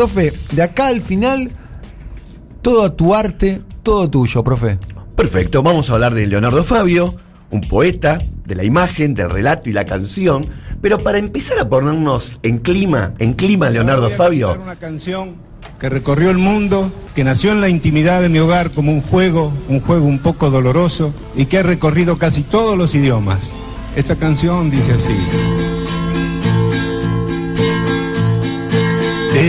Profe, de acá al final, todo tu arte, todo tuyo, profe. Perfecto, vamos a hablar de Leonardo Fabio, un poeta, de la imagen, del relato y la canción. Pero para empezar a ponernos en clima, en clima Leonardo Voy a Fabio, cantar Una canción que recorrió el mundo, que nació en la intimidad de mi hogar como un juego, un juego un poco doloroso y que ha recorrido casi todos los idiomas. Esta canción dice así.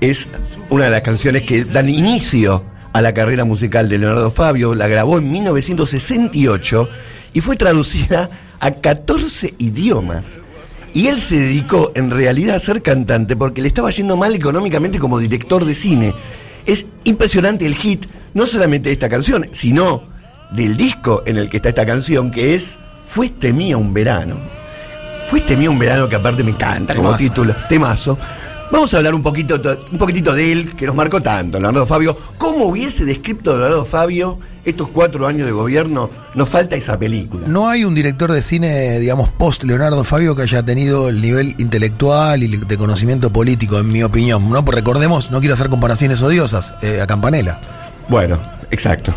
es una de las canciones que dan inicio a la carrera musical de Leonardo Fabio. La grabó en 1968 y fue traducida a 14 idiomas. Y él se dedicó en realidad a ser cantante porque le estaba yendo mal económicamente como director de cine. Es impresionante el hit, no solamente de esta canción, sino del disco en el que está esta canción, que es Fuiste mía un verano. Fuiste mía un verano que aparte me encanta como título, temazo. Vamos a hablar un poquito, un poquitito de él, que nos marcó tanto, Leonardo Fabio. ¿Cómo hubiese descrito Leonardo Fabio estos cuatro años de gobierno? Nos falta esa película. No hay un director de cine, digamos, post Leonardo Fabio que haya tenido el nivel intelectual y de conocimiento político, en mi opinión. ¿no? Pues recordemos, no quiero hacer comparaciones odiosas, eh, a Campanella. Bueno, exacto.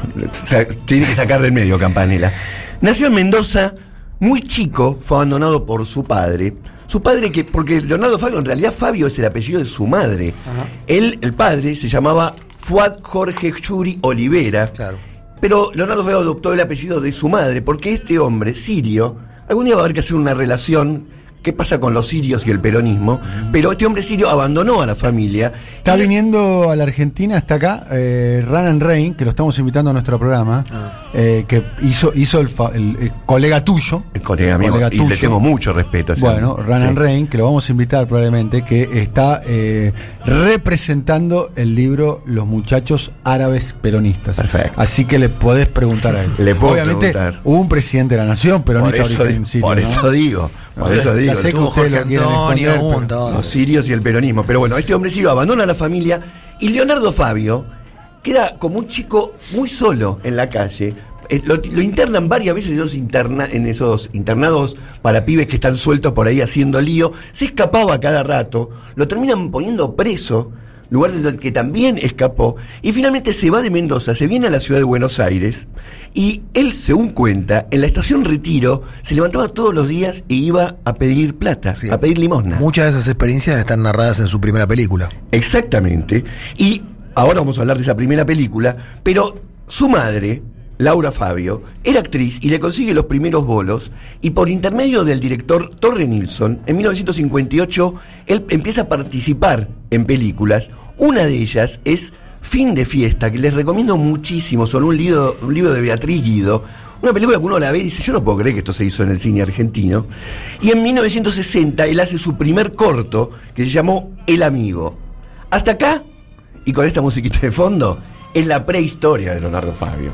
Tiene que sacar del medio Campanella. Nació en Mendoza, muy chico, fue abandonado por su padre. Su padre que, porque Leonardo Fabio, en realidad Fabio es el apellido de su madre. Él, el padre, se llamaba Fuad Jorge Yuri Olivera. Claro. Pero Leonardo Fabio adoptó el apellido de su madre, porque este hombre, sirio, algún día va a haber que hacer una relación. ¿Qué pasa con los sirios y el peronismo? Pero este hombre sirio abandonó a la familia. Está viniendo a la Argentina, está acá, eh, Ranan Rain, que lo estamos invitando a nuestro programa, eh, que hizo, hizo el, fa- el- el colega tuyo. El colega amigo, colega y le tengo mucho respeto. Bueno. Ranan Sí. Rain, que lo vamos a invitar probablemente, que está eh, representando el libro Los muchachos árabes peronistas. Perfecto. Así que le podés preguntar a él. Le puedo Obviamente preguntar. hubo un presidente de la nación Por peronista eso, origen di- sirio, por ¿no? eso digo, por eso digo. sé que Jorge Antonio, pero-. Los sirios y el peronismo. Pero bueno, este hombre sirio abandona la familia y Leonardo Fabio queda como un chico muy solo en la calle. Eh, Lo, lo internan varias veces en esos, interna- en esos internados para pibes que están sueltos por ahí haciendo lío. Se escapaba cada rato, lo terminan poniendo preso, lugar del que también escapó, y finalmente se va de Mendoza, se viene a la ciudad de Buenos Aires, y él, según cuenta, en la estación Retiro se levantaba todos los días e iba a pedir plata, Sí. a pedir limosna. Muchas de esas experiencias están narradas en su primera película. Exactamente. Y ahora vamos a hablar de esa primera película, pero su madre, Laura Fabio, era actriz y le consigue los primeros bolos y por intermedio del director Torre Nilsson, en 1958, él empieza a participar en películas. Una de ellas es Fin de Fiesta, que les recomiendo muchísimo, son un libro, un libro de Beatriz Guido. Una película que uno la ve y dice, yo no puedo creer que esto se hizo en el cine argentino. Y en 1960 él hace su primer corto, que se llamó El Amigo. Hasta acá, y con esta musiquita de fondo, es la prehistoria de Leonardo Fabio.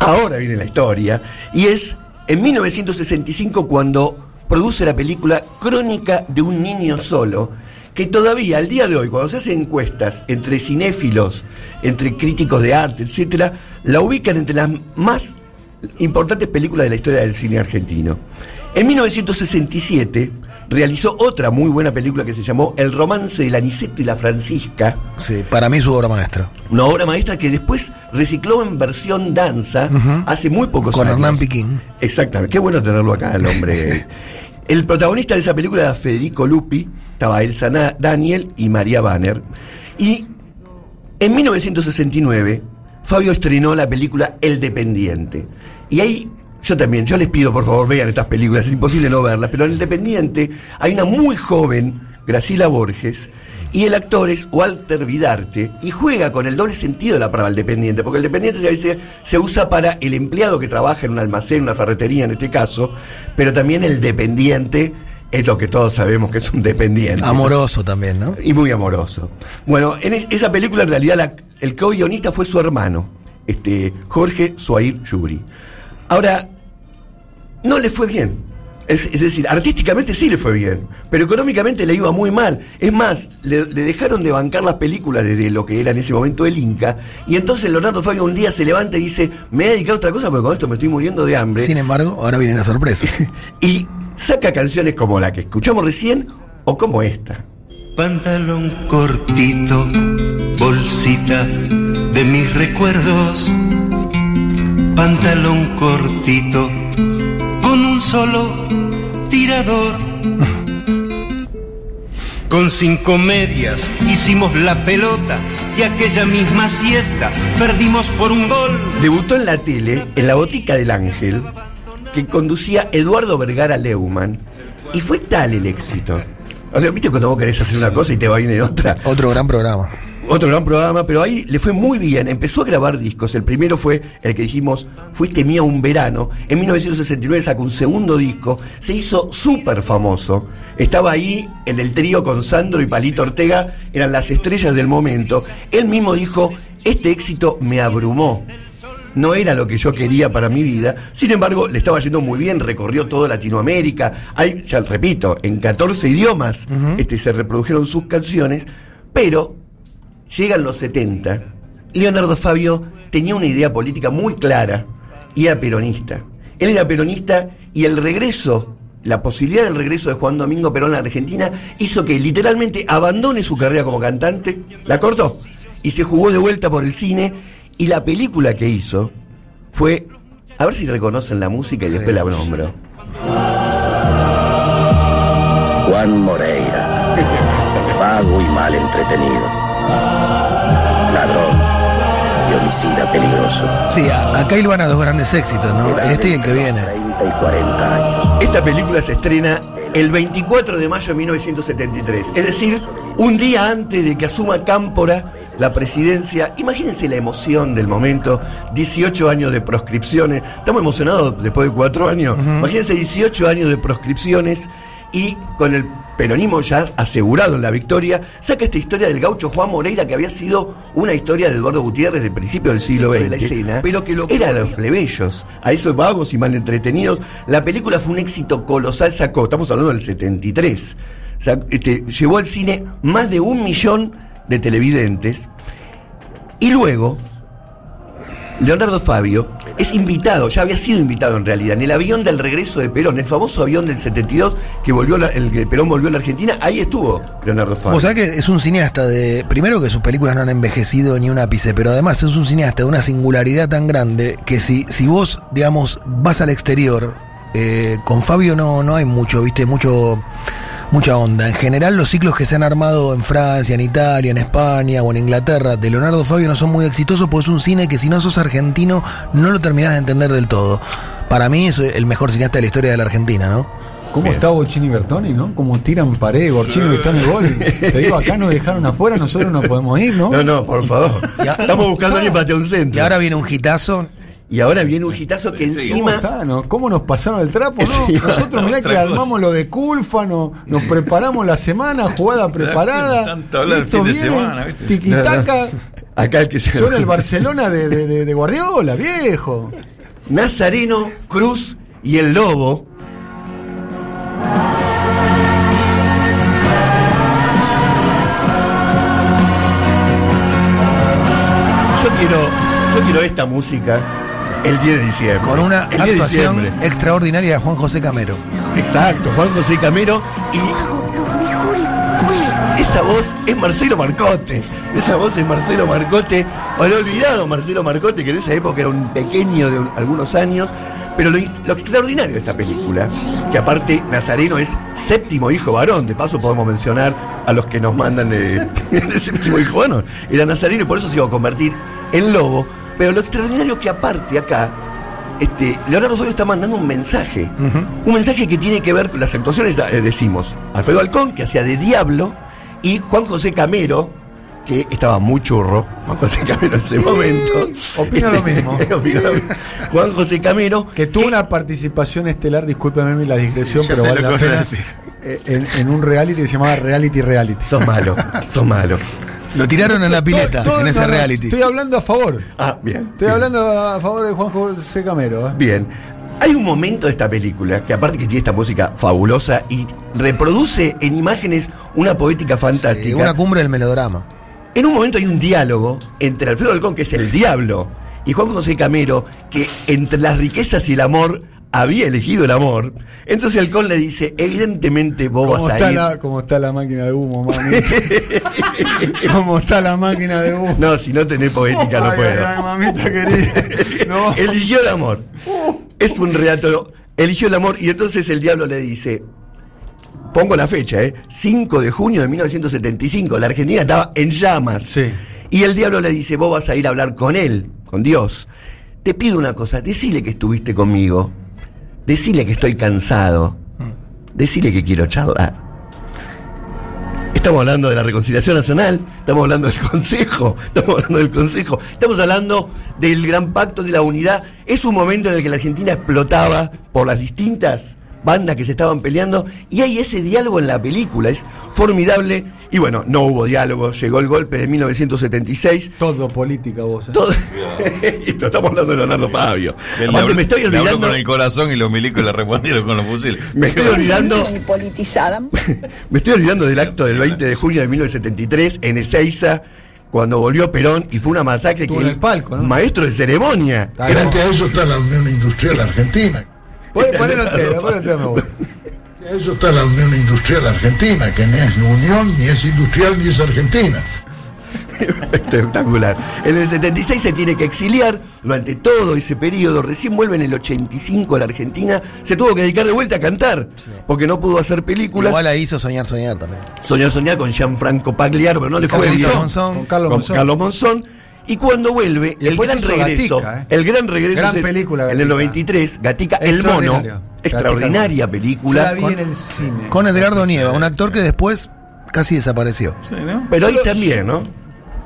Ahora viene la historia, y es en 1965 cuando produce la película Crónica de un niño solo, que todavía al día de hoy, cuando se hacen encuestas entre cinéfilos, entre críticos de arte, etcétera, la ubican entre las más importantes películas de la historia del cine argentino. En 1967 realizó otra muy buena película que se llamó El romance del Aniceto y la Francisca, Sí, para mí su obra maestra. una obra maestra que después recicló en versión danza hace muy pocos Con años. Hernán Piquín. Exactamente, qué bueno tenerlo acá, el hombre. el protagonista de esa película era Federico Lupi, estaba Elsa Daniel y María Banner. Y en 1969, Fabio estrenó la película El Dependiente. Y ahí, yo también, yo les pido por favor vean estas películas, es imposible no verlas, pero en El Dependiente hay una muy joven, Graciela Borges, y el actor es Walter Vidarte, y juega con el doble sentido de la palabra el dependiente, porque el dependiente a veces se usa para el empleado que trabaja en un almacén, una ferretería en este caso, pero también el dependiente es lo que todos sabemos que es un dependiente. Amoroso también, ¿no? Y muy amoroso. Bueno, en es- esa película en realidad la- el co-guionista fue su hermano, este, Jorge Suair Yuri. Ahora, no le fue bien. Es, es decir, artísticamente sí le fue bien, pero económicamente le iba muy mal. Es más, le, le dejaron de bancar las películas desde lo que era en ese momento el Inca, y entonces Leonardo Fabio un día se levanta y dice, me voy a dedicar a otra cosa porque con esto me estoy muriendo de hambre. Sin embargo, ahora viene la sorpresa. Y saca canciones como la que escuchamos recién o como esta. Pantalón cortito, bolsita de mis recuerdos. Pantalón cortito, con un solo tirador. Con cinco medias hicimos la pelota y aquella misma siesta perdimos por un gol. Debutó en la tele, en la botica del ángel, que conducía Eduardo Vergara Leumann, y fue tal el éxito. O sea, viste cuando vos querés hacer una cosa y te va bien en otra. Otro gran programa. Otro gran programa, pero ahí le fue muy bien. Empezó a grabar discos. El primero fue el que dijimos, Fuiste mía un verano. En 1969 sacó un segundo disco. Se hizo súper famoso. Estaba ahí en el trío con Sandro y Palito Ortega. Eran las estrellas del momento. Él mismo dijo, este éxito me abrumó. No era lo que yo quería para mi vida. Sin embargo, le estaba yendo muy bien, recorrió toda Latinoamérica. Hay, ya repito, en 14 idiomas este, se reprodujeron sus canciones, pero llegan los 70. Leonardo Fabio tenía una idea política muy clara y era peronista. Él era peronista y el regreso, la posibilidad del regreso de Juan Domingo Perón a la Argentina hizo que literalmente abandone su carrera como cantante, la cortó y se jugó de vuelta por el cine y la película que hizo fue, a ver si reconocen la música y Sí. después la nombro. Juan Moreira, vago y mal entretenido, ladrón y homicida peligroso. Sí, acá iban a dos grandes éxitos, ¿no? Este y el que viene. 30 y 40 años. Esta película se estrena el 24 de mayo de 1973, es decir, un día antes de que asuma Cámpora la presidencia. Imagínense la emoción del momento, 18 años de proscripciones. Estamos emocionados después de cuatro años. Imagínense 18 años de proscripciones y con el peronismo ya asegurado en la victoria, saca esta historia del gaucho Juan Moreira que había sido una historia de Eduardo Gutiérrez de principio del siglo XX, de la escena, pero que lo era a los plebeyos, a esos vagos y mal entretenidos. La película fue un éxito colosal, sacó, estamos hablando del 73, Sac- este, llevó al cine más de un millón de televidentes y luego Leonardo Fabio es invitado, ya había sido invitado en realidad, en el avión del regreso de Perón, el famoso avión del 72 que volvió la- el que Perón volvió a la Argentina, ahí estuvo Leonardo Fabio. Vos sabés que es un cineasta de. Primero que sus películas no han envejecido ni un ápice, pero además es un cineasta de una singularidad tan grande que si, si vos, digamos, vas al exterior, eh, con Fabio no, no hay mucho, viste, mucho. Mucha onda. En general, los ciclos que se han armado en Francia, en Italia, en España o en Inglaterra de Leonardo Fabio no son muy exitosos porque es un cine que si no sos argentino no lo terminás de entender del todo. Para mí es el mejor cineasta de la historia de la Argentina, ¿no? ¿Cómo está Borchini y Bertoni, no? Como tiran pared, Borchini y Bertoni gol. Te digo, acá nos dejaron afuera, nosotros no podemos ir, ¿no? no, no, por favor. Estamos buscando a alguien para un centro. Y ahora viene un hitazo. Y ahora viene un hitazo que ¿Cómo, encima. está, no? ¿Cómo nos pasaron el trapo? No? Sí, Nosotros mirá que armamos lo de Culfa, no- nos preparamos la semana, jugada preparada. Tanto hablar el Estos fin de vienen, semana, ¿viste? Tiquitaca. Acá el que se. Son el Barcelona de, de- de- de Guardiola, viejo. Nazareno, Cruz y el Lobo. Yo quiero, yo quiero esta música el 10 de diciembre. Con una el 10 de actuación extraordinaria de Juan José Camero. Exacto, Juan José Camero y esa voz es Marcelo Marcote. Esa voz es Marcelo Marcote. O el olvidado Marcelo Marcote, que en esa época era un pequeño de un- algunos años. Pero lo, lo extraordinario de esta película, que aparte Nazareno es séptimo hijo varón, de paso podemos mencionar a los que nos mandan de, de séptimo hijo varón, era Nazareno y por eso se iba a convertir en lobo. Pero lo extraordinario que aparte acá, este, Leonardo Fabio está mandando un mensaje. Un mensaje que tiene que ver con las actuaciones, eh, decimos, Alfredo Alcón, que hacía de Diablo, y Juan José Camero, que estaba muy churro, Juan José Camero en ese momento. Opino lo mismo. Opino lo mismo. Juan José Camero, Que tuvo una participación estelar, discúlpeme la digresión, pero vale la pena. eh, en, en un reality que se llamaba Reality Reality. Sos malo, sos malo. Lo tiraron en la pileta, Todo- todo- en ese no, no, reality. Estoy hablando a favor. Ah, bien. Estoy hablando a favor de Juan José Camero. ¿eh? Bien. Hay un momento de esta película que aparte que tiene esta música fabulosa y reproduce en imágenes una poética fantástica. Sí, una cumbre del melodrama. En un momento hay un diálogo entre Alfredo Alcón, que es el diablo, y Juan José Camero, que entre las riquezas y el amor había elegido el amor. Entonces Alcón le dice, evidentemente vos ¿Cómo vas a ir... la, ¿Cómo está la máquina de humo, mami? ¿Cómo está la máquina de humo? No, si no tenés poética no Ay, puedo. ay, ay, mamita querida. No. Eligió el amor. Es un relato. Eligió el amor y entonces el diablo le dice. Pongo la fecha, ¿eh? 5 de junio de 1975. La Argentina estaba en llamas. Sí. Y el diablo le dice: Vos vas a ir a hablar con él, con Dios. Te pido una cosa: decile que estuviste conmigo. Decile que estoy cansado. Decile que quiero charlar. Estamos hablando de la reconciliación nacional, estamos hablando del Consejo, estamos hablando del Consejo, estamos hablando del gran pacto de la unidad. Es un momento en el que la Argentina explotaba por las distintas bandas que se estaban peleando y hay ese diálogo en la película, es formidable. Y bueno, no hubo diálogo, llegó el golpe de 1976. Todo política vos. ¿eh? Todo... Esto, estamos hablando de Leonardo Fabio. Aparte, me estoy olvidando. con el corazón y los milicos le respondieron con los fusiles. Me estoy olvidando. Muy politizada. Me estoy olvidando del acto del 20 de junio de 1973 en Ezeiza, cuando volvió Perón y fue una masacre Estuvo que en el palco, ¿no? maestro de ceremonia. Frente a eso está la Unión Industrial Argentina. Ponelo entero, ponelo entero, me a eso está la Unión Industrial Argentina, que ni es unión, ni es industrial, ni es argentina. Espectacular. En el 76 se tiene que exiliar durante todo ese periodo. Recién vuelve en el 85 a la Argentina. Se tuvo que dedicar de vuelta a cantar porque no pudo hacer películas. Igual ahí hizo Soñar, Soñar también. Soñar, soñar con Gianfranco Pagliaro, pero no le fue bien. Monzón. Con Carlos con Monzón. Carlos Monzón. Y cuando vuelve, Y el gran regreso, Gatica, ¿eh? el gran regreso Gran es película, en el Gatica. 93, Gatica, el mono, extraordinaria Yo película. la vi con- en el cine. Con Edgardo Nieva, un actor que después casi desapareció. pero ahí también, ¿no?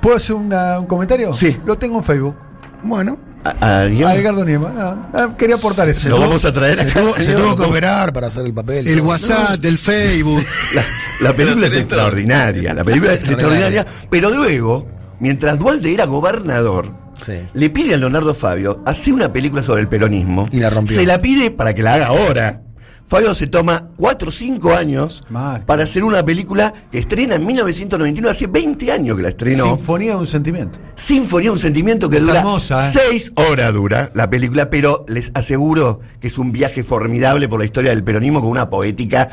¿Puedo hacer una- un comentario? Sí. Lo tengo en Facebook. Bueno, A- a. A Edgardo Nieva. Ah, quería aportar eso. Lo vamos a traer se tuvo, se tuvo que operar para hacer el papel. El WhatsApp, del Facebook. La, la película es extraordinaria, la película es extraordinaria, pero luego, mientras Dualde era gobernador, Sí. le pide a Leonardo Fabio hacer una película sobre el peronismo. Y la rompió. Se la pide para que la haga ahora. Fabio se toma 4 o 5 años para hacer una película que estrena en 1999, hace 20 años que la estrenó. Sinfonía de un sentimiento. Sinfonía, un sentimiento que Es dura hermosa, ¿eh? seis horas dura la película, pero les aseguro que es un viaje formidable por la historia del peronismo con una poética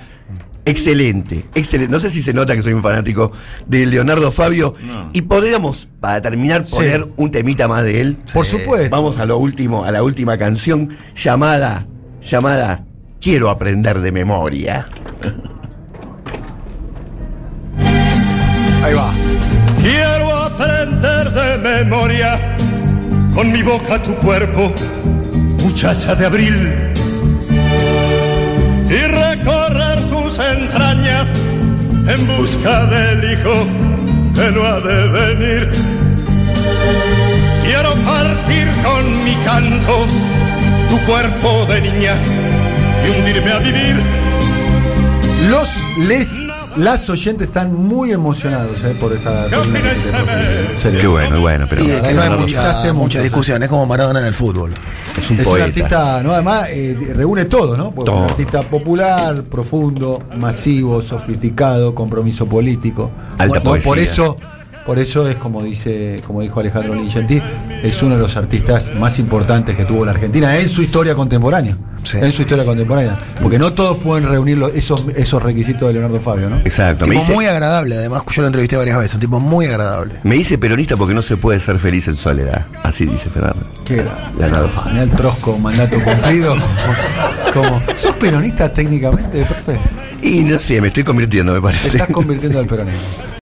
excelente, excelente. No sé si se nota que soy un fanático de Leonardo Fabio No. y podríamos para terminar Sí. poner un temita más de él. Por supuesto. Vamos a lo último, a la última canción llamada llamada Quiero aprender de memoria. Ahí va. Quiero aprender de memoria con mi boca tu cuerpo, muchacha de abril, en busca del hijo que no ha de venir. Quiero partir con mi canto tu cuerpo de niña y hundirme a vivir. Los, les, las oyentes están muy emocionados eh, por esta ¿Qué serio. Qué bueno, bueno, pero Y que no hay mucha, mucha discusión, es como Maradona en el fútbol. es un Es un artista, no, además eh, reúne todo, ¿no? Porque es un artista popular, profundo, masivo, sofisticado, compromiso político. Alta Bueno, poesía. Por eso, por eso es como dice, como dijo Alejandro Lingenti, es uno de los artistas más importantes que tuvo la Argentina en su historia contemporánea. Sí. En su historia contemporánea. Porque no todos pueden reunir los- esos, esos requisitos de Leonardo Fabio, ¿no? Exacto. Tipo dice, muy agradable, además, yo lo entrevisté varias veces, un tipo muy agradable. me dice peronista porque no se puede ser feliz en soledad. Así dice Fernando. Qué era. Leonardo Fabio. El trosco, mandato cumplido. como, ¿Sos peronista técnicamente, profe? Y no sé, me estoy convirtiendo, me Te parece. estás convirtiendo al peronismo.